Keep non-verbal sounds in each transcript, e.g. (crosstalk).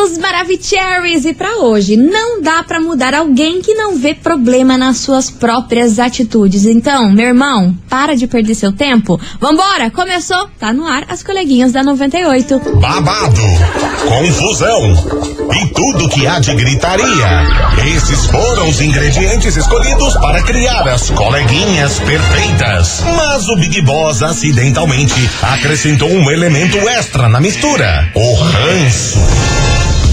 queridos Maravicheries! E para hoje, não dá para mudar alguém que não vê problema nas suas próprias atitudes. Então, meu irmão, para de perder seu tempo. Vambora! Começou! Tá no ar as coleguinhas da 98. Babado, confusão e tudo que há de gritaria. Esses foram os ingredientes escolhidos para criar as coleguinhas perfeitas. Mas o Big Boss acidentalmente acrescentou um elemento extra na mistura: o ranço.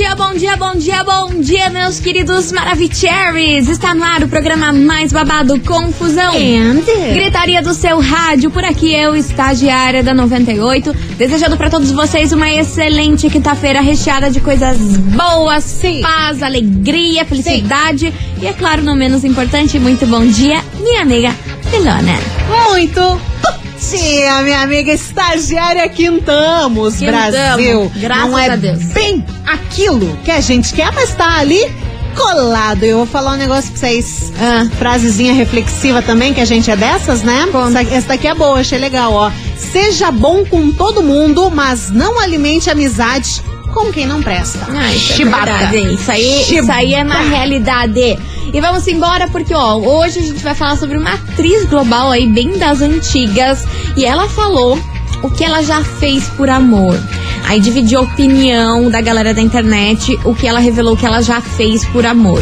dia, bom dia, bom dia, bom dia, meus queridos Maravicheries! Está no ar o programa mais babado Confusão. And? Gritaria do seu rádio, por aqui eu, estagiária da 98, desejando para todos vocês uma excelente quinta-feira recheada de coisas boas, Sim. paz, alegria, felicidade e, é claro, não menos importante, muito bom dia, minha amiga Milona. Muito dia, minha amiga estagiária Quintamos, Quintamos, Brasil. graças Não é a Deus. bem aquilo que a gente quer, mas tá ali colado. Eu vou falar um negócio pra vocês. Ah. Frasezinha reflexiva também, que a gente é dessas, né? Essa, essa daqui é boa, achei legal, ó. Seja bom com todo mundo, mas não alimente amizade com quem não presta. Ah, isso é Chibata. verdade, hein? Isso aí, isso aí é na realidade. E vamos embora porque, ó, hoje a gente vai falar sobre uma atriz global aí, bem das antigas. E ela falou o que ela já fez por amor. Aí dividiu a opinião da galera da internet, o que ela revelou que ela já fez por amor.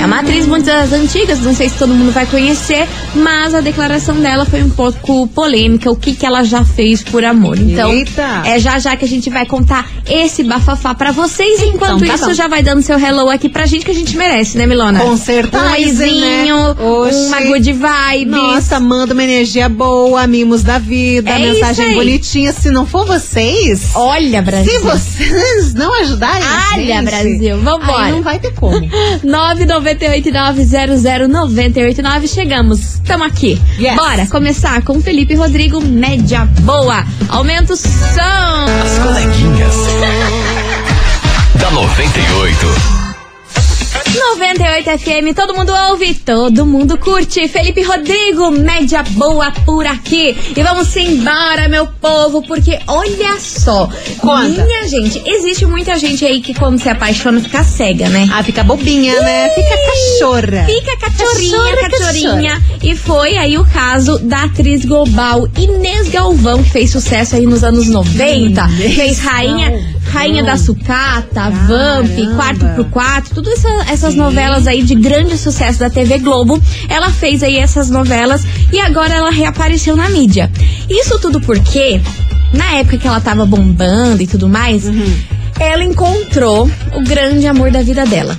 É uma atriz muito das antigas, não sei se todo mundo vai conhecer, mas a declaração dela foi um pouco polêmica, o que, que ela já fez por amor. Então, Eita. é já já que a gente vai contar esse bafafá pra vocês. Enquanto tá isso, bom. já vai dando seu hello aqui pra gente, que a gente merece, né, Milona? Com certeza, Um oizinho, né? Uma good vibe. Nossa, manda uma energia boa, mimos da vida, É mensagem bonitinha. Se não for vocês, Olha, Brasil. se vocês não ajudarem, Olha, gente, Brasil, vambora. Aí não vai ter como. (laughs) 998900989 chegamos. Tamo aqui. Yes. Bora começar com Felipe Rodrigo, média boa. Aumenta o som. As coleguinhas. (laughs) da 98. 98 FM, todo mundo ouve, todo mundo curte. Felipe Rodrigo, média boa por aqui. E vamos embora, meu povo, porque olha só. Conta. Minha gente, existe muita gente aí que quando se apaixona fica cega, né? Ah, fica bobinha, né? Fica cachorra. Fica cachorrinha, Cachorra, cachorrinha. E foi aí o caso da atriz global Inês Galvão, que fez sucesso aí nos anos 90. Inês fez Rainha, Rainha da Sucata, Vamp. Quarto pro Quatro, tudo essa- essas novelas aí de grande sucesso da TV Globo. Ela fez aí essas novelas e agora ela reapareceu na mídia. Isso tudo porque, na época que ela tava bombando e tudo mais, Uhum. ela encontrou o grande amor da vida dela.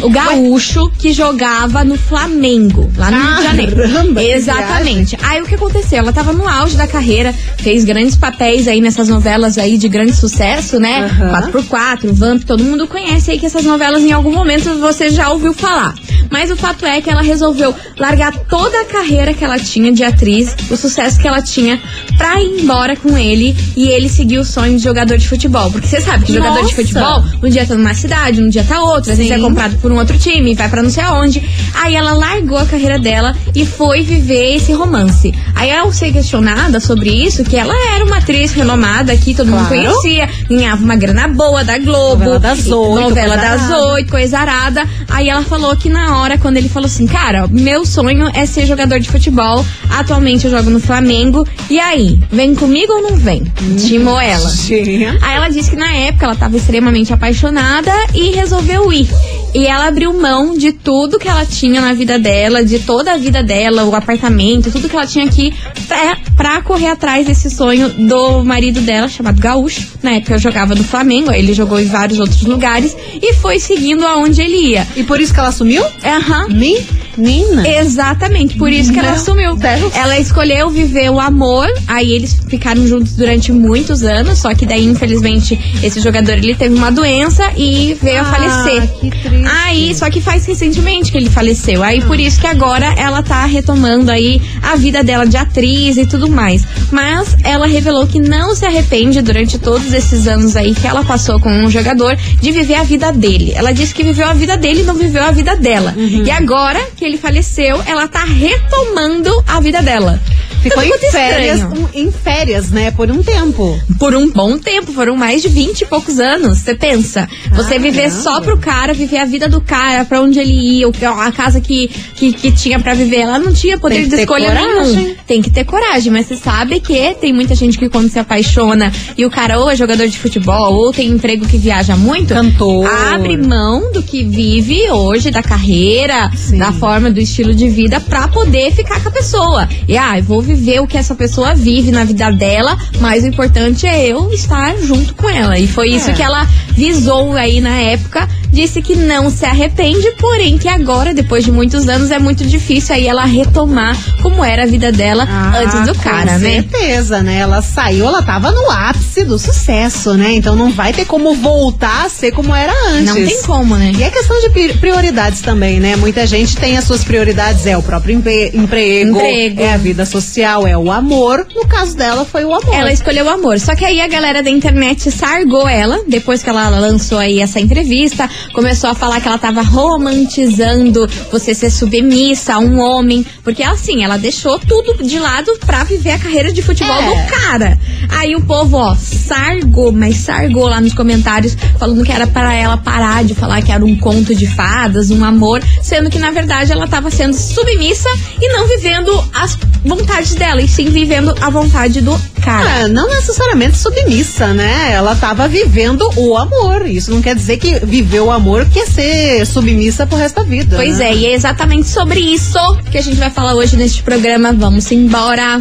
O gaúcho que jogava no Flamengo, lá no Rio de Janeiro. Caramba, que Exatamente. Aí o que aconteceu? Ela tava no auge da carreira, fez grandes papéis aí nessas novelas aí de grande sucesso, né? Aham. 4x4, Vamp, todo mundo conhece aí que essas novelas em algum momento você já ouviu falar. Mas o fato é que ela resolveu largar toda a carreira que ela tinha de atriz, o sucesso que ela tinha, pra ir embora com ele e ele seguir o sonho de jogador de futebol. Porque você sabe que jogador de Nossa. futebol, um dia tá numa cidade, um dia tá outra, às vezes é comprado por um outro time, vai pra não sei aonde. Aí ela largou a carreira dela e foi viver esse romance. Aí ao ser questionada sobre isso, que ela era uma atriz renomada aqui, todo mundo Claro. conhecia, ganhava uma grana boa da Globo. Novela das oito, Novela coisa das arada. oito, coisa arada. Aí ela falou que na hora, quando ele falou assim, cara, meu sonho é ser jogador de futebol. Atualmente eu jogo no Flamengo. E aí, vem comigo ou não vem? Timou ela. Tinha. Aí ela disse que na época ela estava extremamente apaixonada e resolveu ir. E ela abriu mão de tudo que ela tinha na vida dela, de toda a vida dela, o apartamento, tudo que ela tinha aqui, pra, pra correr atrás desse sonho do marido dela, chamado Gaúcho. Na época eu jogava no Flamengo, aí ele jogou em vários outros lugares e foi seguindo aonde ele ia. E por isso que ela sumiu? Aham. Me? Nina. Exatamente, por isso que ela. Deus. Ela escolheu viver o amor, aí eles ficaram juntos durante muitos anos, só que daí, infelizmente, esse jogador ele teve uma doença e veio a Ah, falecer. que triste. Aí, só que faz recentemente que ele faleceu. Aí por isso que agora ela tá retomando aí a vida dela de atriz e tudo mais. Mas ela revelou que não se arrepende durante todos esses anos aí que ela passou com um jogador de viver a vida dele. Ela disse que viveu a vida dele e não viveu a vida dela. Uhum. E agora que ele faleceu, ela tá retomando a vida dela. Ficou em férias, um- em férias, né? Por um tempo. Por um bom tempo, foram mais de 20 e poucos anos. Você pensa, você viver Caramba. só pro cara, viver a vida do cara, pra onde ele ia, o que- a casa que, que, que tinha pra viver. Ela não tinha poder de escolha coragem. nenhum. Tem que ter coragem, mas você sabe que tem muita gente que quando se apaixona e o cara ou é jogador de futebol ou tem emprego que viaja muito, Cantor. abre mão do que vive hoje, da carreira, Sim. da forma, do estilo de vida, pra poder ficar com a pessoa. E ah, eu vou viver o que essa pessoa vive na vida dela, mas o importante é eu estar junto com ela. E foi isso É. que ela visou aí na época. Disse que não se arrepende, porém que agora, depois de muitos anos, é muito difícil aí ela retomar como era a vida dela antes do cara, Ah, com né? certeza, né? Ela saiu, ela tava no ápice do sucesso, né? Então não vai ter como voltar a ser como era antes. Não tem como, né? E é questão de pri- prioridades também, né? Muita gente tem as suas prioridades, é o próprio emprego, Emprego. é a vida social, é o amor. No caso dela, foi o amor. Ela escolheu o amor. Só que aí a galera da internet sargou ela, depois que ela lançou aí essa entrevista, começou a falar que ela tava romantizando você ser submissa a um homem. Porque assim, ela deixou tudo de lado pra viver a carreira de futebol É. do cara. Aí o povo, ó, sargou, mas sargou lá nos comentários, falando que era para ela parar de falar que era um conto de fadas, um amor, sendo que na verdade ela tava sendo submissa e não vivendo as vontades dela, e sim vivendo a vontade do cara. É, não necessariamente submissa, né? Ela tava vivendo o amor. Isso não quer dizer que viver amor quer ser submissa pro resto da vida. Pois né? é, e é exatamente sobre isso que a gente vai falar hoje neste programa. Vamos embora.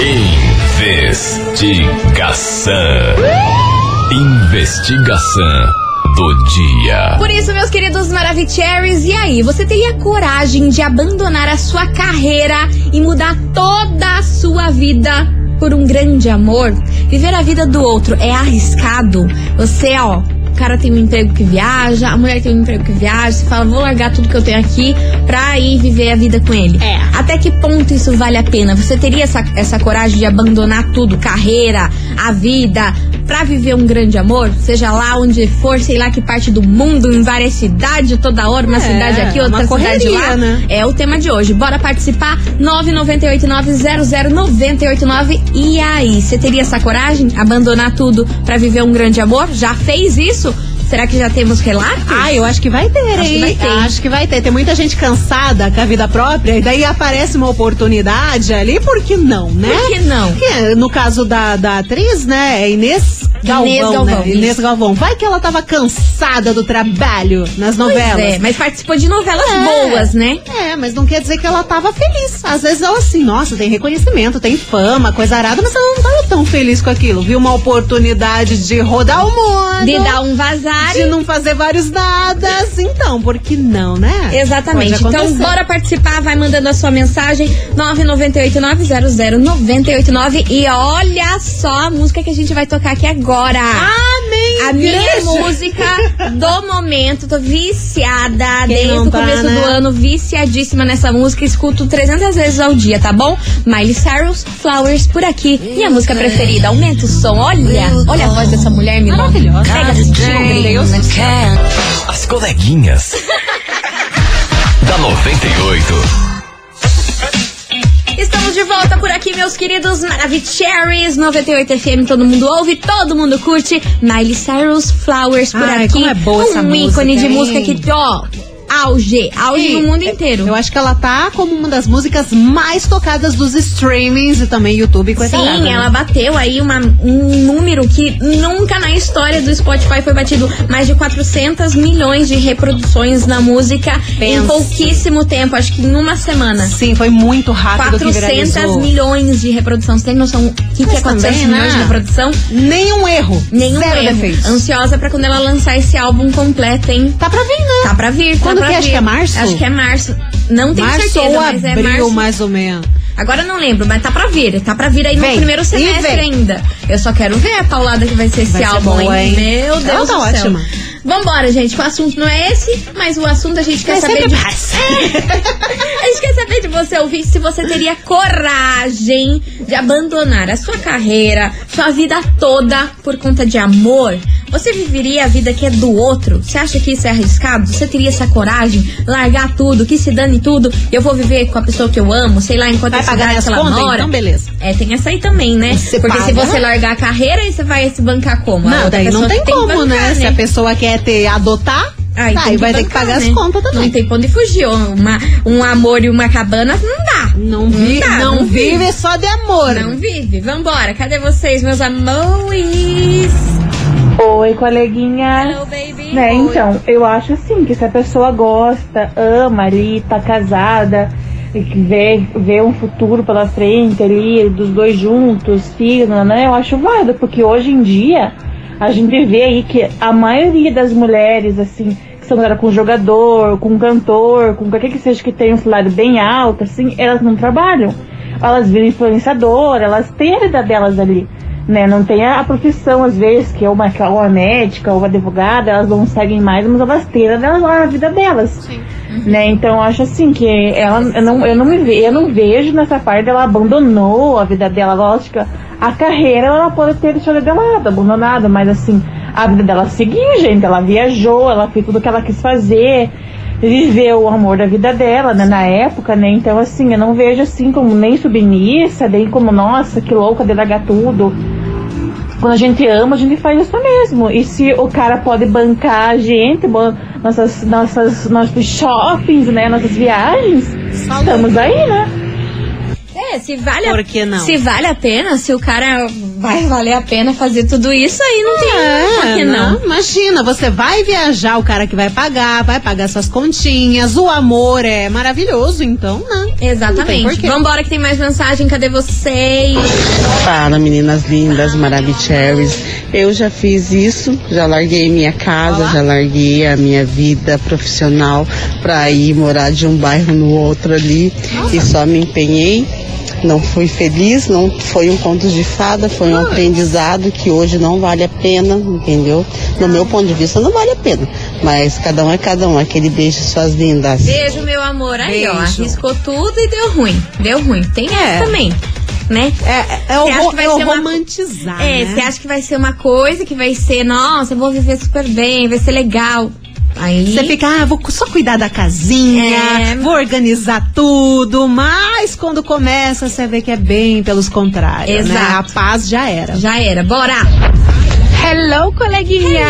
Investigação. Investigação do dia. Por isso, meus queridos Maravicheries, e aí, você teria coragem de abandonar a sua carreira e mudar toda a sua vida por um grande amor? Viver a vida do outro é arriscado? Você, ó. O cara tem um emprego que viaja, a mulher tem um emprego que viaja, você fala, vou largar tudo que eu tenho aqui pra ir viver a vida com ele. É. Até que ponto isso vale a pena? Você teria essa, essa coragem de abandonar tudo, carreira, a vida, pra viver um grande amor? Seja lá onde for, sei lá que parte do mundo, em várias cidades, toda hora, uma É, cidade aqui, outra uma cidade correria, lá. né? É o tema de hoje. Bora participar? 998900989. E aí, você teria essa coragem? Abandonar tudo pra viver um grande amor? Já fez isso? Será que já temos relatos? Ah, eu acho que vai ter, Acho que hein? vai ter. Acho que vai ter. Tem muita gente cansada com a vida própria, e daí aparece uma oportunidade ali, por que não, né? Por que não? Porque no caso da, da atriz, né, é Inês Galvão, Inês Galvão, né? Inês Galvão. Vai que ela tava cansada do trabalho nas novelas. Pois é, mas participou de novelas É. boas, né? É, mas não quer dizer que ela tava feliz. Às vezes ela assim, nossa, tem reconhecimento, tem fama, coisa arada, mas ela não tava tão feliz com aquilo. Viu uma oportunidade de rodar o mundo. De dar um vazar. de não fazer vários nadas. Então, por que não, né? Exatamente. Então, bora participar, vai mandando a sua mensagem 998900989 e olha só a música que a gente vai tocar aqui agora. Amém! A minha música do momento, tô viciada Quem desde o tá, começo né? do ano, viciadíssima nessa música, escuto 300 vezes ao dia, tá bom? Miley Cyrus, Flowers por aqui. Minha música preferida, aumenta o som, olha, olha a voz dessa mulher, Milão. Maravilhosa. Pega esse. As coleguinhas. (laughs) da 98. Estamos de volta por aqui, meus queridos Maravicheries 98 FM, todo mundo ouve, todo mundo curte. Miley Cyrus Flowers por Ai, aqui. como é boa um essa ícone música, de música que, ó, auge, auge no mundo inteiro. Eu acho que ela tá como uma das músicas mais tocadas dos streamings e também YouTube e coisa Sim, arada, né? ela bateu aí uma- um número que nunca na história do Spotify foi batido. Mais de 400 milhões de reproduções na música em Pensa. pouquíssimo tempo, acho que em uma semana. Sim, foi muito rápido que 400 viralizou. milhões de reprodução. Você tem noção o que, que é 400 também, milhões né? de reprodução? Nenhum erro. Nenhum Zero erro. defeitos. Ansiosa pra quando ela lançar esse álbum completo, hein? Tá pra vir, né? Tá pra vir, tá Quando que é? Acho que é março? Acho que é março. Não tenho março certeza, ou mas é abril, março. mais ou menos. Agora não lembro, mas tá pra vir. Tá pra vir aí no Vem. primeiro E semestre ainda. Eu só quero ver a paulada que vai ser esse Vai ser álbum, boa, hein? Meu Ela Deus tá do céu. ótima. Vambora, gente. O assunto não é esse, mas o assunto a gente quer É saber de... mais. (laughs) A gente quer saber de você, ouvir se você teria coragem de abandonar a sua carreira, sua vida toda por conta de amor. Você viveria a vida que é do outro? Você acha que isso é arriscado? Você teria essa coragem? Largar tudo, que se dane tudo, eu vou viver com a pessoa que eu amo, sei lá, enquanto Vai a pagar cidade que ela contas? mora. Então, beleza. É, tem essa aí também, né? Você Porque se paga. você largar a carreira, aí você vai se bancar como? Não, daí não tem que como, bancar, né? Se a pessoa quer ter, adotar, Aí, tá, tem vai ter que bancar, pagar né? as contas também. Não tem pra onde fugir. Uma, um amor e uma cabana não dá. Não, vi, dá, não, vive só de amor. Não vive. Vambora. Cadê vocês, meus amores? Oi, coleguinha. Hello, baby. Né, Oi. então, eu acho assim, que se a pessoa gosta, ama ali, tá casada, e que vê, vê um futuro pela frente ali, dos dois juntos, filho, né, eu acho válido, porque hoje em dia a gente vê aí que a maioria das mulheres, assim, que são com jogador, com cantor, com qualquer que seja que tenha um salário bem alto, assim, elas não trabalham. Elas viram influenciadora, elas têm a vida delas ali né? Não tem a, a profissão, às vezes, que é uma, que é uma médica ou uma advogada, elas não seguem mais, mas elas têm a, a a vida delas. Né? Então eu acho assim que ela eu não, eu não me ve, eu não vejo nessa parte ela abandonou a vida dela. Lógico, a carreira ela pode ter deixado de lado, abandonada, mas assim, a vida dela seguiu, gente. Ela viajou, ela fez tudo o que ela quis fazer, viveu o amor da vida dela, né, na época, né? Então assim, eu não vejo assim como nem submissa, nem como, nossa, que louca de largar tudo quando a gente ama, a gente faz isso mesmo. E se o cara pode bancar a gente, nossas, nossas, nossos shoppings, né? Nossas viagens, Só estamos aí, né? É, se vale, Por a, que não? se vale a pena, se o cara vai valer a pena fazer tudo isso, aí não tem Imagina, você vai viajar, o cara que vai pagar, vai pagar suas continhas, o amor é maravilhoso, então, né? Exatamente. Vambora que tem mais mensagem. Cadê vocês? Fala meninas lindas, Maravicheries. Eu já fiz isso, já larguei minha casa, já larguei a minha vida profissional pra ir morar de um bairro no outro ali e só me empenhei. Não fui feliz, não foi um conto de fada, foi um aprendizado que hoje não vale a pena, entendeu? No meu ponto de vista não vale a pena, mas cada um é cada um. Aquele beijo, suas lindas. Beijo, meu amor. Aí, ó, Beijo. arriscou tudo e deu ruim. Deu ruim. Tem É. essa também, né? É, é, o, acha ro- que vai é o ser uma- romantizar, É, né? você acha que vai ser uma coisa que vai ser, nossa, eu vou viver super bem, vai ser legal. Aí. Você fica, ah, vou só cuidar da casinha, É. vou organizar tudo, mas quando começa você vê que é bem pelos contrários, né? Exato. A paz já era. Já era. Bora! Hello, coleguinha!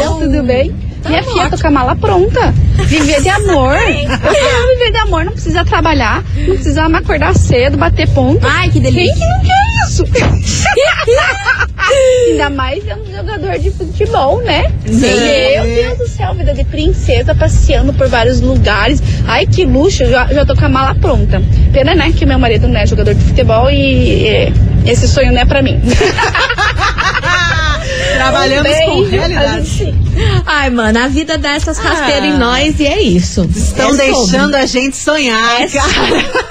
Hello. Tudo bem? Tá Minha filha, tô com a mala pronta. Viver de amor. Eu (laughs) viver de amor, não precisa trabalhar, não precisa me acordar cedo, bater ponto. Ai, que Quem delícia. que não quer isso? (laughs) (laughs) Ainda mais sendo um jogador de futebol, né? Meu Deus do céu, vida de princesa, passeando por vários lugares. Ai, que luxo, já, já tô com a mala pronta. Pena, né, que meu marido não é jogador de futebol e esse sonho não é pra mim. (laughs) (laughs) Trabalhamos Um com beijo, a realidade. Ai, mano, a vida dá essas rasteiras em nós e é isso. Estão É sobre. deixando a gente sonhar, É cara.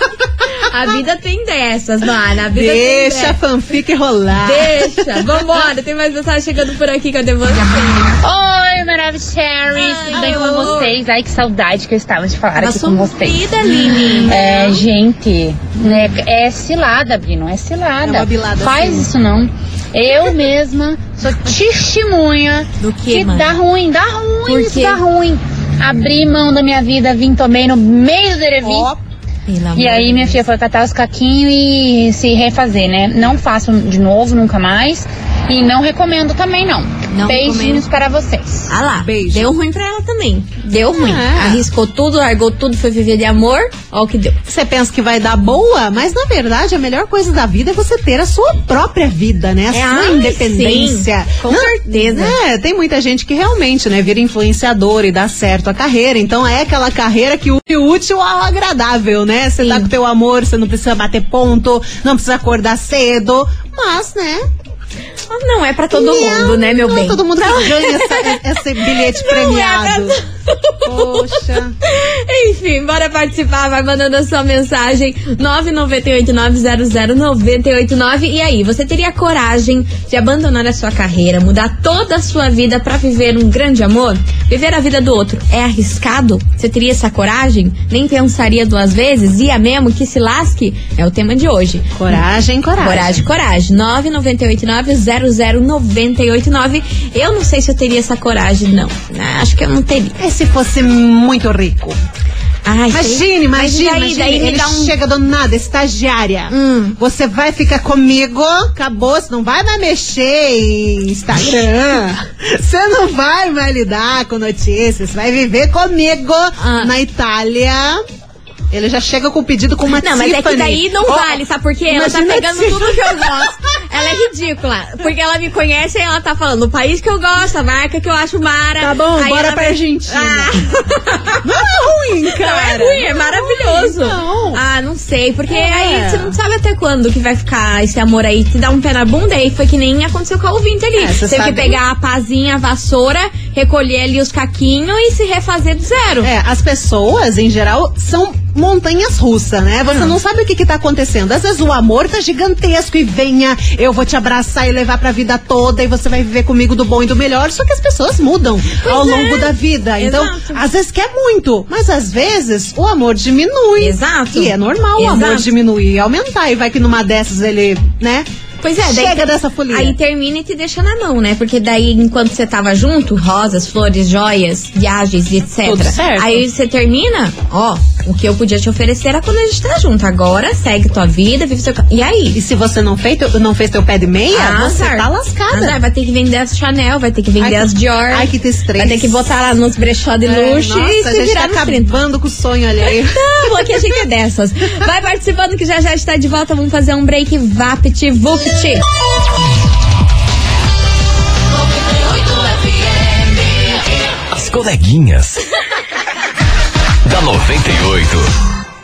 A vida tem dessas, mano. A vida tem Deixa a dessas. fanfic rolar. Deixa. Vambora. Tem mais mensagem chegando por aqui. Cadê você? Oi, Maravilhosos, Ai, tudo bem com vocês? Ai, que saudade que eu estava de falar Tava aqui com vocês. sumida, Lili. É, gente, né, é cilada, Bi, não é cilada. É uma bilada, Faz sim. isso não. Eu mesma sou testemunha Do que, que dá ruim, dá ruim, isso dá ruim. Abri mão da minha vida, vim, tomei no meio do Pelo amor E aí minha filha foi catar os caquinhos e se refazer, né? Não faço de novo, nunca mais. E não recomendo também, não. Não Beijinhos recomendo. para vocês. Ah lá, Beijo. deu ruim pra ela também. Deu ruim. É. Arriscou tudo, largou tudo, foi viver de amor. Ó o que deu. Você pensa que vai dar boa, mas na verdade a melhor coisa da vida é você ter a sua própria vida, né? A É, sua ai, independência. sim, com certeza. É, tem muita gente que realmente, né, vira influenciador e dá certo a carreira. Então é aquela carreira que une o útil ao agradável, né? Você tá com o teu amor, você não precisa bater ponto, não precisa acordar cedo, mas, né? Não é pra todo mundo, né, meu não bem? é todo mundo que ganha essa- esse bilhete premiado. é Poxa. Enfim, bora participar, vai mandando a sua mensagem 998-900-989. E aí, você teria coragem de abandonar a sua carreira, mudar toda a sua vida pra viver um grande amor? Viver a vida do outro é arriscado? Você teria essa coragem? Nem pensaria duas vezes? Ia mesmo que se lasque? É o tema de hoje. Coragem, coragem. Coragem, coragem. 998900989. Eu não sei se eu teria essa coragem, não. Ah, Acho que eu não teria. E se fosse muito rico? Ai, Imagine, imagine, daí- imagine. daí me Ele dá um- chega do nada, estagiária. Hum. Você vai ficar comigo, acabou, você não vai mais mexer em Instagram. (laughs) você não vai mais lidar com notícias, vai viver comigo Ah. na Itália. Ele já chega com o pedido com uma Não, mas é que Tiffany. daí não Ó, vale, sabe por quê? Ela tá pegando Tiffany. tudo que eu gosto. Ela é ridícula. Porque ela me conhece e ela tá falando o país que eu gosto, a marca que eu acho mara. Tá bom, Aí bora pra vai- Argentina. Ah. (laughs) Não é ruim, Não cara. é ruim, é maravilhoso. Não. Ah, não sei, porque É. aí você não sabe até quando que vai ficar esse amor aí, te dá um pé na bunda, aí foi que nem aconteceu com a ouvinte ali. É, você Teve que pegar a pazinha, a vassoura, recolher ali os caquinhos e se refazer do zero. É, as pessoas, em geral, são montanhas russas, né? Você Hum. não sabe o que que tá acontecendo. Às vezes o amor tá gigantesco e venha, eu vou te abraçar e levar pra vida toda e você vai viver comigo do bom e do melhor. Só que as pessoas mudam ao é. longo da vida. Então, Exato. às vezes quer muito, mas às vezes o amor diminui. Exato. E é normal o amor Exato. diminuir e aumentar. E vai que numa dessas ele, né? Pois é, daí Chega dessa folia. Aí termina e te deixa na mão, né? Porque daí, enquanto você tava junto, rosas, flores, joias, viagens e etc. Tudo certo. Aí você termina, ó, o que eu podia te oferecer era quando a gente tá junto. Agora segue tua vida, vive seu. E aí? E se você não fez, teu- não fez teu pé de meia, você Azar. tá lascada. Azar, vai ter que vender as Chanel, vai ter que vender Ai, as Dior. ai, que estresse. Vai ter que botar lá nos brechó de É, luxo nossa, e a se gente virar tá nos 30. acabando com o sonho alheio. (laughs) Não, aqui a gente é dessas. Vai participando que já já está de volta. Vamos fazer um break Vapt Vupt. As coleguinhas. (laughs) da 98.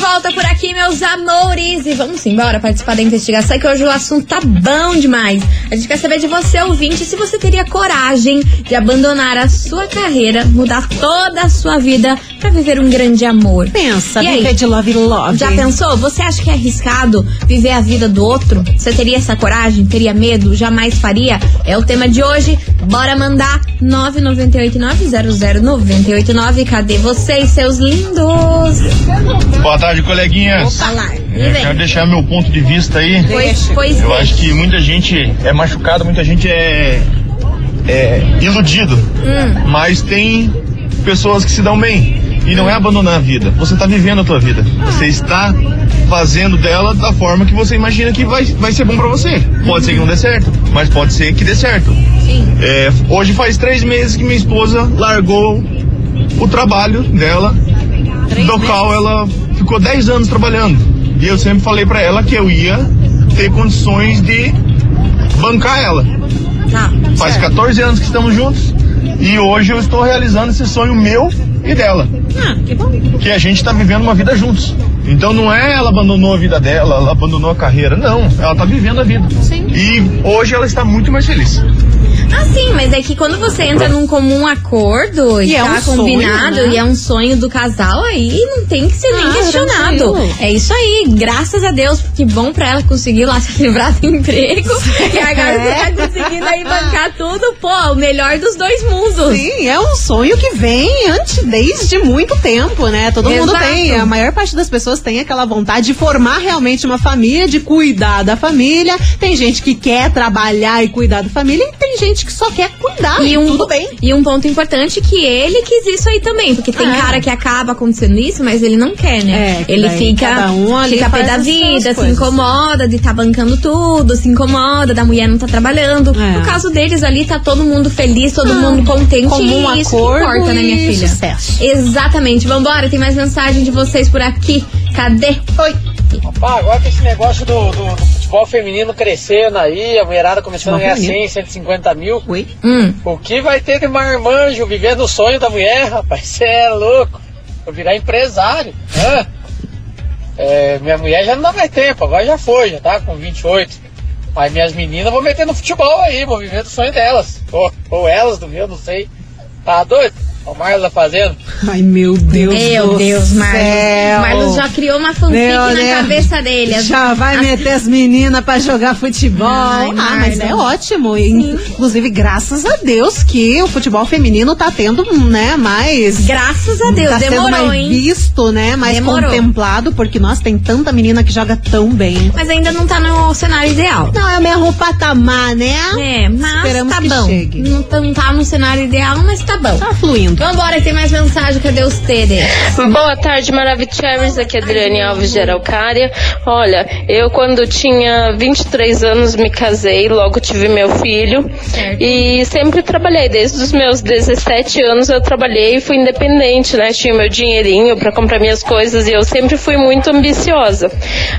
Volta por aqui, meus amores. E vamos embora participar da investigação, que hoje o assunto tá bom demais. A gente quer saber de você, ouvinte, se você teria coragem de abandonar a sua carreira, mudar toda a sua vida pra viver um grande amor. Pensa, E aí? viver de love love. Já pensou? Você acha que é arriscado viver a vida do outro? Você teria essa coragem? Teria medo? Jamais faria? É o tema de hoje. Bora mandar 998900989. Cadê vocês, seus lindos? Boa tarde, coleguinhas. Falar. E É, quero deixar meu ponto de vista aí. Pois, pois Eu acho que muita gente é machucada, muita gente é, é iludido. Hum. Mas tem pessoas que se dão bem. E não é abandonar a vida. Você está vivendo a tua vida. Você está fazendo dela da forma que você imagina que vai, vai ser bom pra você. Pode ser que não dê certo, mas pode ser que dê certo. Sim. É, hoje faz três meses que minha esposa largou o trabalho dela, do qual ela ficou 10 anos trabalhando. E eu sempre falei pra ela que eu ia ter condições de bancar ela. Tá. Faz certo. 14 anos que estamos juntos e hoje eu estou realizando esse sonho meu e dela. Ah, que bom. Que a gente tá vivendo uma vida juntos. Então não é ela abandonou a vida dela, ela abandonou a carreira. Não, ela tá vivendo a vida. Sim. E hoje ela está muito mais feliz. Ah, sim, mas é que quando você entra num comum acordo e, E é tá um sonho, combinado né? e é um sonho do casal, aí não tem que ser nem Ah, questionado. tranquilo. É isso aí, graças a Deus, que bom pra ela conseguir lá (laughs) se livrar do emprego. E agora você tá conseguindo aí bancar tudo, pô, o melhor dos dois mundos. Sim, é um sonho que vem antes, desde muito tempo, né? Todo mundo Exato. tem, a maior parte das pessoas tem aquela vontade de formar realmente uma família, de cuidar da família. Tem gente que quer trabalhar e cuidar da família e gente que só quer cuidar. E um, tudo bem. e um ponto importante que ele quis isso aí também, porque tem É. cara que acaba acontecendo isso, mas ele não quer, né? É, que ele fica, cada um ali fica pé da vida, se coisas. incomoda de estar bancando tudo, se incomoda da mulher não tá trabalhando. É. No caso deles ali, tá todo mundo feliz, todo mundo contente. comum e isso que acordo importa, né, minha filha? sucesso. Exatamente. Vambora, tem mais mensagem de vocês por aqui. Cadê? Oi. Pá, agora que esse negócio do, do- do futebol feminino crescendo aí, a mulherada começando a ganhar Futebol 100, 150 mil, Oi. Hum. o que vai ter de marmanjo vivendo o sonho da mulher, rapaz? (laughs) Você é louco. Eu virar empresário. Hã? É, minha mulher já não dá mais tempo, agora já foi, já tá com 28. Mas minhas meninas vão meter no futebol aí, vou viver do sonho delas. Ou, ou elas do meu, não sei. Tá doido? O Marlos tá fazendo. Ai, meu Deus Meu do Deus, Marlos. Marlos já criou uma fanfic Meu na Deus. cabeça dele. As- Já vai as- meter as meninas pra jogar futebol. Ai, ah, mas é ótimo. E, Inclusive, graças a Deus que o futebol feminino tá tendo, né, mais. Graças a Deus, tá sendo demorou, mais hein? visto, né? Mais Demorou. contemplado, porque nós tem tanta menina que joga tão bem. Mas ainda não tá no cenário ideal. Não, é o mesmo patamar, né? É, mas Esperamos tá que bom. chegue. Não não tá no cenário ideal, mas tá bom. Tá fluindo. Vambora, que tem mais mensagem. Cadê os TD? Boa tarde, Maravicheries. Aqui é Adriane Alves de Araucária. Olha, eu quando tinha 23 anos me casei, logo tive meu filho e sempre trabalhei. Desde os meus 17 anos eu trabalhei e fui independente, né? Tinha meu dinheirinho para comprar minhas coisas e eu sempre fui muito ambiciosa.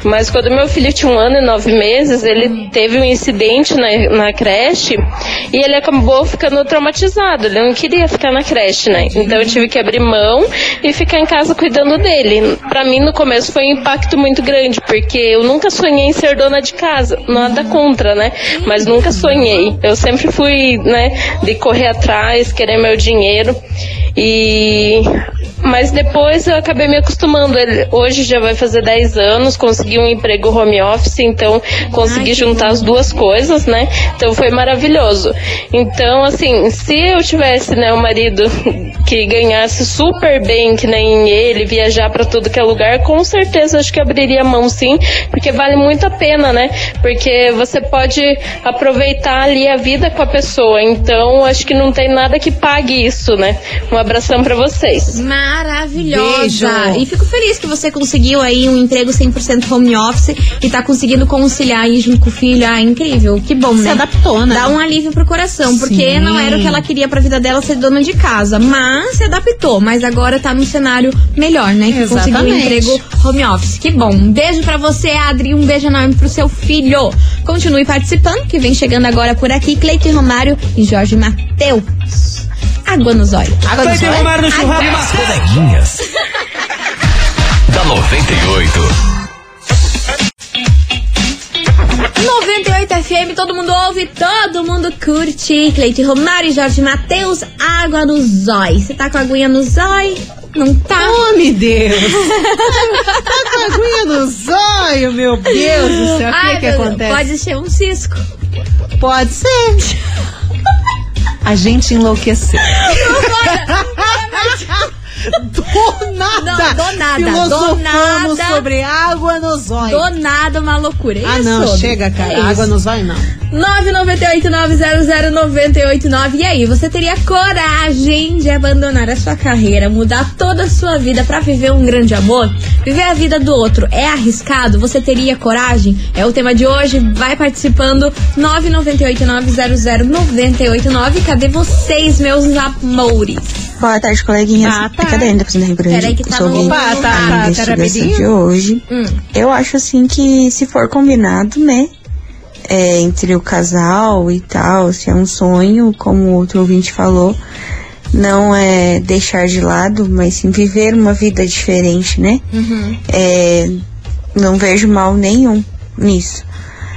Mas quando meu filho tinha um ano e nove meses, ele teve um incidente na, na creche e ele acabou ficando traumatizado. Ele não queria ficar na creche, né? Então eu tive que abrir mão e ficar em casa cuidando dele. Pra mim no começo foi um impacto muito grande, porque eu nunca sonhei em ser dona de casa. Nada contra, né? Mas nunca sonhei. Eu sempre fui, né, de correr atrás, querer meu dinheiro. E mas depois eu acabei me acostumando. Ele, hoje já vai fazer 10 anos, consegui um emprego home office, então consegui juntar as duas coisas, né? Então foi maravilhoso. Então, assim, se eu tivesse, né, um marido que ganhasse super bem, que nem ele, viajar para tudo que é lugar, com certeza acho que abriria mão sim, porque vale muito a pena, né? Porque você pode aproveitar ali a vida com a pessoa. Então, acho que não tem nada que pague isso, né? Um abração para vocês. Maravilhosa. Beijo. E fico feliz que você conseguiu aí um emprego 100% home office e tá conseguindo conciliar aí junto com o filho. Ah, incrível. Que bom, Se né? adaptou, né? Dá um alívio pro coração, porque Sim. não era o que ela queria pra vida dela ser dona de casa. Mas se adaptou, mas agora tá num cenário melhor, né? Que conseguiu um Exatamente. emprego home office. Que bom. Um beijo pra você, Adri. Um beijo enorme pro seu filho. Continue participando, que vem chegando agora por aqui Cleiton Romário e Jorge Matheus. Água nos olhos. Água nos olhos. Romário no churrasco. Água. As coleguinhas. da 98. 98 FM, todo mundo ouve, todo mundo curte. Cleide Romário e Jorge Matheus, água no zói. Você tá com a aguinha no zói? Não tá? Oh, meu Deus! tá com a aguinha no zóio, meu Deus do céu. O que, Ai, que Deus, acontece? Pode ser um cisco. Pode ser. A gente enlouqueceu. (laughs) Do nada! Não, do nada, do nada. sobre água no zóio. Do nada uma loucura. Ah, Isso, não, sobre. chega, cara. É água no zóio, não. 998-900-989. E aí, você teria coragem de abandonar a sua carreira, mudar toda a sua vida pra viver um grande amor? Viver a vida do outro é arriscado? Você teria coragem? É o tema de hoje. Vai participando. 998-900-989. Cadê vocês, meus amores? Boa tarde, coleguinhas. Ah, tá. Aqui é a Dani da Piscina Rio Grande. Peraí que tá no- Opa, tá, da tá, tá investigação de hoje. Hum. Eu acho assim que se for combinado, né? é, entre o casal e tal, se é um sonho, como o outro ouvinte falou, não é deixar de lado, mas sim viver uma vida diferente, né? Uhum. É, não vejo mal nenhum nisso.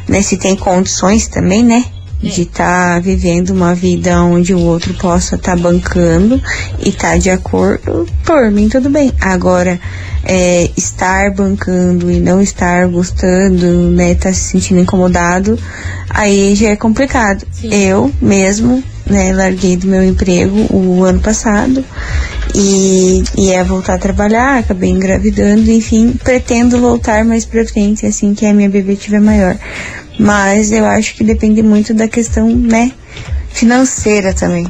Né? Se tem condições também, né? De estar vivendo uma vida onde o outro possa estar bancando e estar de acordo, por mim tudo bem. Agora, é, estar bancando e não estar gostando, né? Estar se sentindo incomodado, aí já é complicado. Eu mesmo, né, larguei do meu emprego o ano passado e ia voltar a trabalhar, acabei engravidando, enfim, pretendo voltar mais pra frente, assim que a minha bebê tiver maior. Mas eu acho que depende muito da questão, né, financeira também.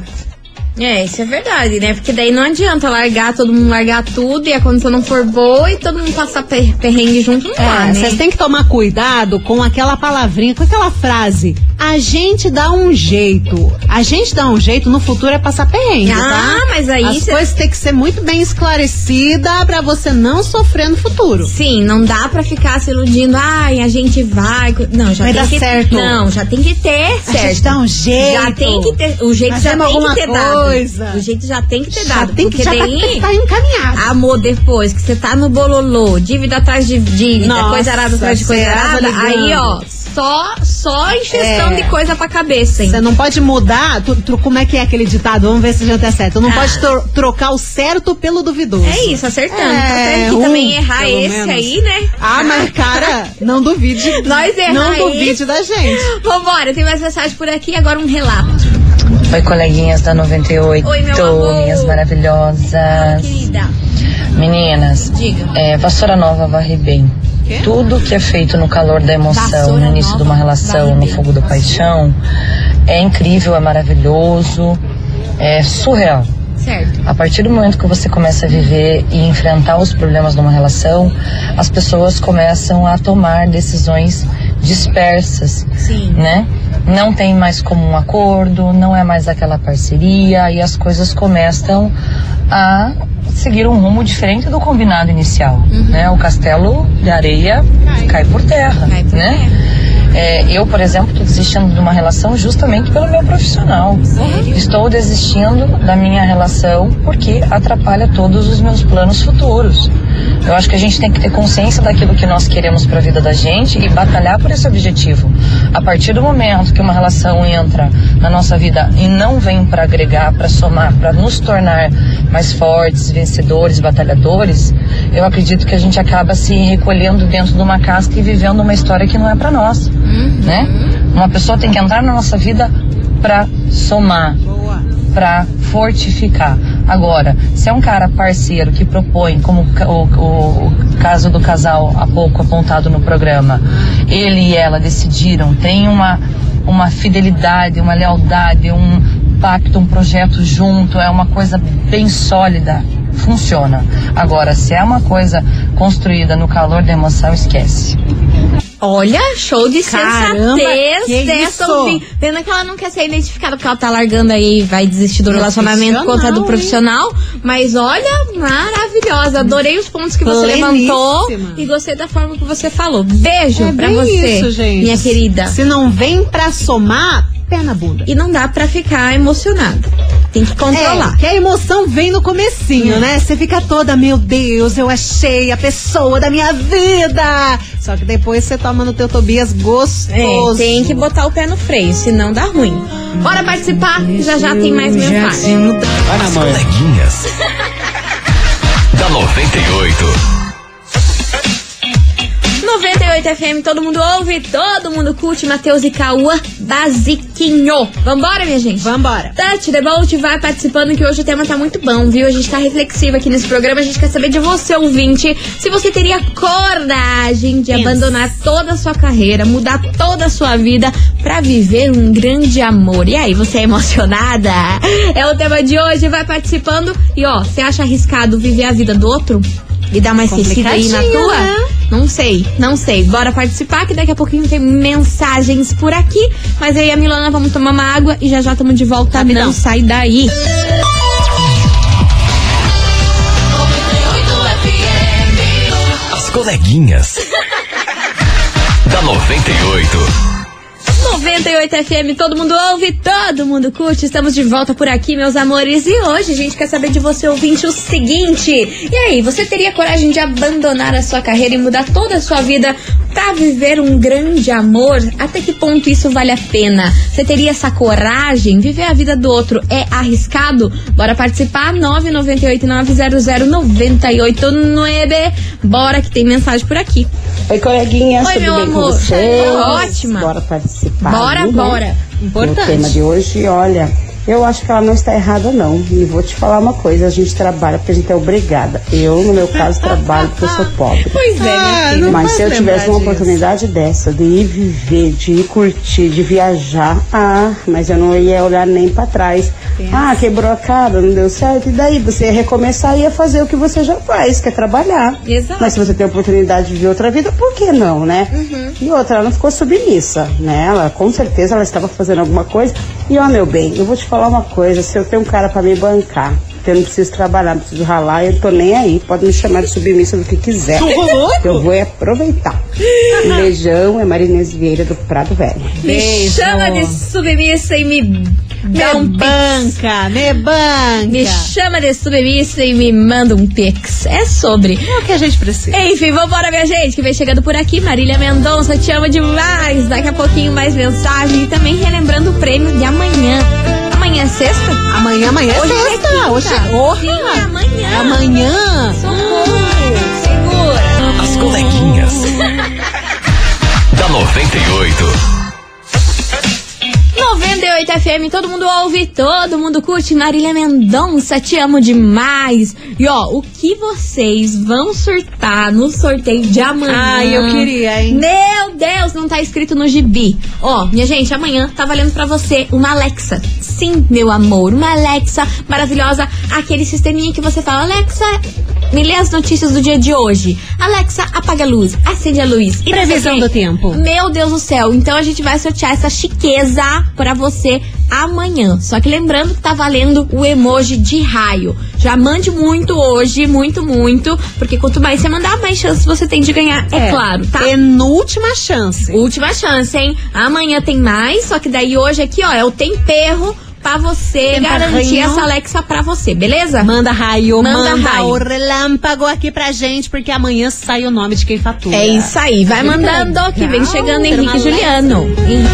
É, isso é verdade, né? Porque daí não adianta largar, todo mundo largar tudo e a condição não for boa e todo mundo passar per- perrengue junto, não dá, É, né? vocês têm que tomar cuidado com aquela palavrinha, com aquela frase. A gente dá um jeito. A gente dá um jeito, no futuro é passar perrengue, Ah, tá? mas aí As cê- coisas têm que ser muito bem esclarecidas pra você não sofrer no futuro. Sim, não dá pra ficar se iludindo, ai, a gente vai. Não, já Vai tem dar que certo. Não, já tem que ter A certo. gente dá um jeito. Já tem que ter. O jeito já tem que ter dado. coisa. O jeito já tem que ter Já dado. tem que- já tá- daí, tem que tá encaminhado. Amor, depois que você tá no bololô, dívida atrás de dívida, Nossa, coisa arada atrás de coisa será arada, aí, ó, só, só ingestão É. de coisa pra cabeça, hein? Você não pode mudar. tu- tu- como é que é aquele ditado? Vamos ver se a gente acerta. Tu não Ah. pode tro- trocar o certo pelo duvidoso. É isso, acertando. É, tá certo que um, também errar esse menos. aí, né? Ah, mas cara, não duvide. (laughs) Nós errar Não esse. duvide da gente. Vambora, tem mais mensagem por aqui, agora um relato. Oi, coleguinhas da 98, Oi, meu amor. minhas maravilhosas. Querida. Meninas, Diga. é, vassoura nova varre bem. Tudo que é feito no calor da emoção, no início de uma relação, no fogo da paixão, é incrível, é maravilhoso, é surreal. Certo. A partir do momento que você começa a viver e enfrentar os problemas de uma relação, as pessoas começam a tomar decisões dispersas, Sim. né? Não tem mais como um acordo, não é mais aquela parceria e as coisas começam a seguir um rumo diferente do combinado inicial, né? O castelo de areia cai, por terra, Cai por né? É, eu, por exemplo, estou desistindo de uma relação justamente pelo meu profissional. Estou desistindo da minha relação porque atrapalha todos os meus planos futuros. Eu acho que a gente tem que ter consciência daquilo que nós queremos para a vida da gente e batalhar por esse objetivo. A partir do momento que uma relação entra na nossa vida e não vem para agregar, para somar, para nos tornar mais fortes, vencedores, batalhadores, eu acredito que a gente acaba se recolhendo dentro de uma casca e vivendo uma história que não é para nós, né? Uma pessoa tem que entrar na nossa vida para somar, para fortificar. Agora, se é um cara parceiro que propõe, como o, o- o caso do casal há pouco apontado no programa, ele e ela decidiram, tem uma, uma fidelidade, uma lealdade, um pacto, um projeto junto, é uma coisa bem sólida, funciona. Agora, se é uma coisa construída no calor da emoção, esquece. Olha, show de Caramba, sensatez dessa ouvinte. Pena que ela não quer ser identificada porque ela tá largando aí e vai desistir do relacionamento Profissional, contra do profissional. Mas olha, maravilhosa. Adorei os pontos que você levantou e gostei da forma que você falou. Beijo É pra você, isso, gente. minha querida. Se não vem pra somar, pé na bunda. E não dá pra ficar emocionado. Tem que controlar. É, que a emoção vem no comecinho, né? Você fica toda, meu Deus, eu achei a pessoa da minha vida. Só que depois você toma no teu Tobias É, gostoso. tem que botar o pé no freio, senão dá ruim. Bora participar, já já tem mais mensagem. As coleguinhas. (laughs) da 98. 98 FM, todo mundo ouve, todo mundo curte. Matheus e Cauã, basiquinho. Vambora, minha gente? Vambora. Tati Debolt vai participando que hoje o tema tá muito bom, viu? A gente tá reflexivo aqui nesse programa. A gente quer saber de você, ouvinte, se você teria coragem de abandonar toda a sua carreira, mudar toda a sua vida pra viver um grande amor. E aí, você é emocionada? É o tema de hoje, vai participando. E ó, você acha arriscado viver a vida do outro? E dar uma esquecida aí na tua? né? Não sei, não sei. Bora participar que daqui a pouquinho tem mensagens por aqui. Mas aí a Milana, vamos tomar uma água e já já estamos de volta. Rapidão. Não sai daí. As coleguinhas. (laughs) da 98. 98 FM, todo mundo ouve, todo mundo curte. Estamos de volta por aqui, meus amores. E hoje a gente quer saber de você, ouvinte, o seguinte: e aí, você teria coragem de abandonar a sua carreira e mudar toda a sua vida pra viver um grande amor? Até que ponto isso vale a pena? Você teria essa coragem? Viver a vida do outro é arriscado? Bora participar? 998900989. Bora que tem mensagem por aqui. Oi, coleguinha, Oi, meu amor. vocês? Ótima. Bora participar. Bora, aí, né? bora. O Importante. tema de hoje, olha, eu acho que ela não está errada, não. E vou te falar uma coisa, a gente trabalha porque a gente é obrigada. Eu, no meu caso, trabalho porque eu sou pobre. Pois é, minha Ah, filha. Mas se eu tivesse uma disso. oportunidade dessa, de ir viver, de ir curtir, de viajar, ah, mas eu não ia olhar nem pra trás. Ah, quebrou a cara, não deu certo. E daí? Você ia recomeçar e ia fazer o que você já faz, que é trabalhar. Exato. Mas se você tem a oportunidade de viver outra vida, por que não, né? E outra, ela não ficou submissa, né? Ela, com certeza, ela estava fazendo alguma coisa. E, ó, meu bem, eu vou te falar uma coisa. Se eu tenho um cara pra me bancar, que eu não preciso trabalhar, não preciso ralar, eu tô nem aí. Pode me chamar de submissa do que quiser. Eu vou aproveitar. Um (laughs) beijão, é Marinês Vieira do Prado Velho. Me chama de submissa e me Me um banca, me banca. Me chama de extremista e me manda um pix. É sobre. É o que a gente precisa. Enfim, vambora, minha gente, que vem chegando por aqui. Marília Mendonça, te amo demais. Daqui a pouquinho mais mensagem e também relembrando o prêmio de amanhã. Amanhã é sexta? Amanhã, amanhã é Hoje é sexta. quinta. Hoje é porra. Sim, é amanhã. É amanhã. Socorro. Segura. As coleguinhas. (laughs) da 98. 98 FM, todo mundo ouve, todo mundo curte. Marília Mendonça, te amo demais. E ó, o que vocês vão surtar no sorteio de amanhã? Ai, eu queria, hein? Meu Deus, não tá escrito no gibi. Ó, minha gente, amanhã tá valendo pra você uma Alexa. Sim, meu amor, uma Alexa maravilhosa. Aquele sisteminha que você fala, Alexa, me lê as notícias do dia de hoje. Alexa, apaga a luz, acende a luz. E Previsão do tempo. Meu Deus do céu. Então a gente vai sortear essa chiqueza pra você amanhã. Só que lembrando que tá valendo o emoji de raio. Já mande muito hoje, muito, muito. Porque quanto mais você mandar, mais chances você tem de ganhar, é, claro, tá? Penúltima chance. Última chance, hein? Amanhã tem mais, só que daí hoje aqui, ó, é o tempero pra você garantir essa Alexa pra você, beleza? Manda raio, Manda manda, raio. o relâmpago aqui pra gente, porque amanhã sai o nome de quem fatura. É isso aí, vai mandando que vem chegando Henrique e Juliano. Henrique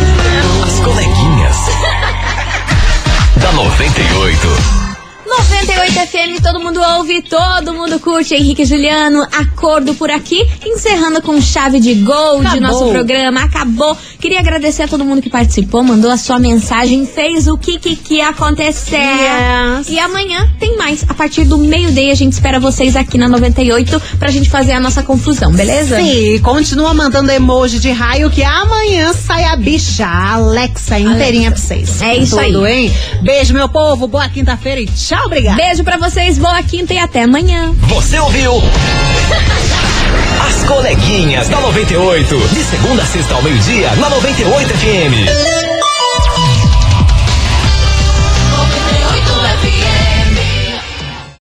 As coleguinhas. Da 98. 98 FM, todo mundo ouve, todo mundo curte. Henrique Juliano, acordo por aqui, encerrando com chave de gol de nosso programa. Acabou. Queria agradecer a todo mundo que participou, mandou a sua mensagem, fez o que que, que acontecer. Yes. E amanhã tem mais. A partir do meio-dia a gente espera vocês aqui na 98 pra gente fazer a nossa confusão, beleza? Sim, continua mandando emoji de raio que amanhã sai a bicha, a Alexa inteirinha pra vocês. É isso Tudo, aí. hein? Beijo, meu povo, boa quinta-feira e tchau, obrigada. Beijo pra vocês, boa quinta e até amanhã. Você ouviu? (laughs) As coleguinhas da 98. De segunda a sexta ao meio-dia, na 98 FM.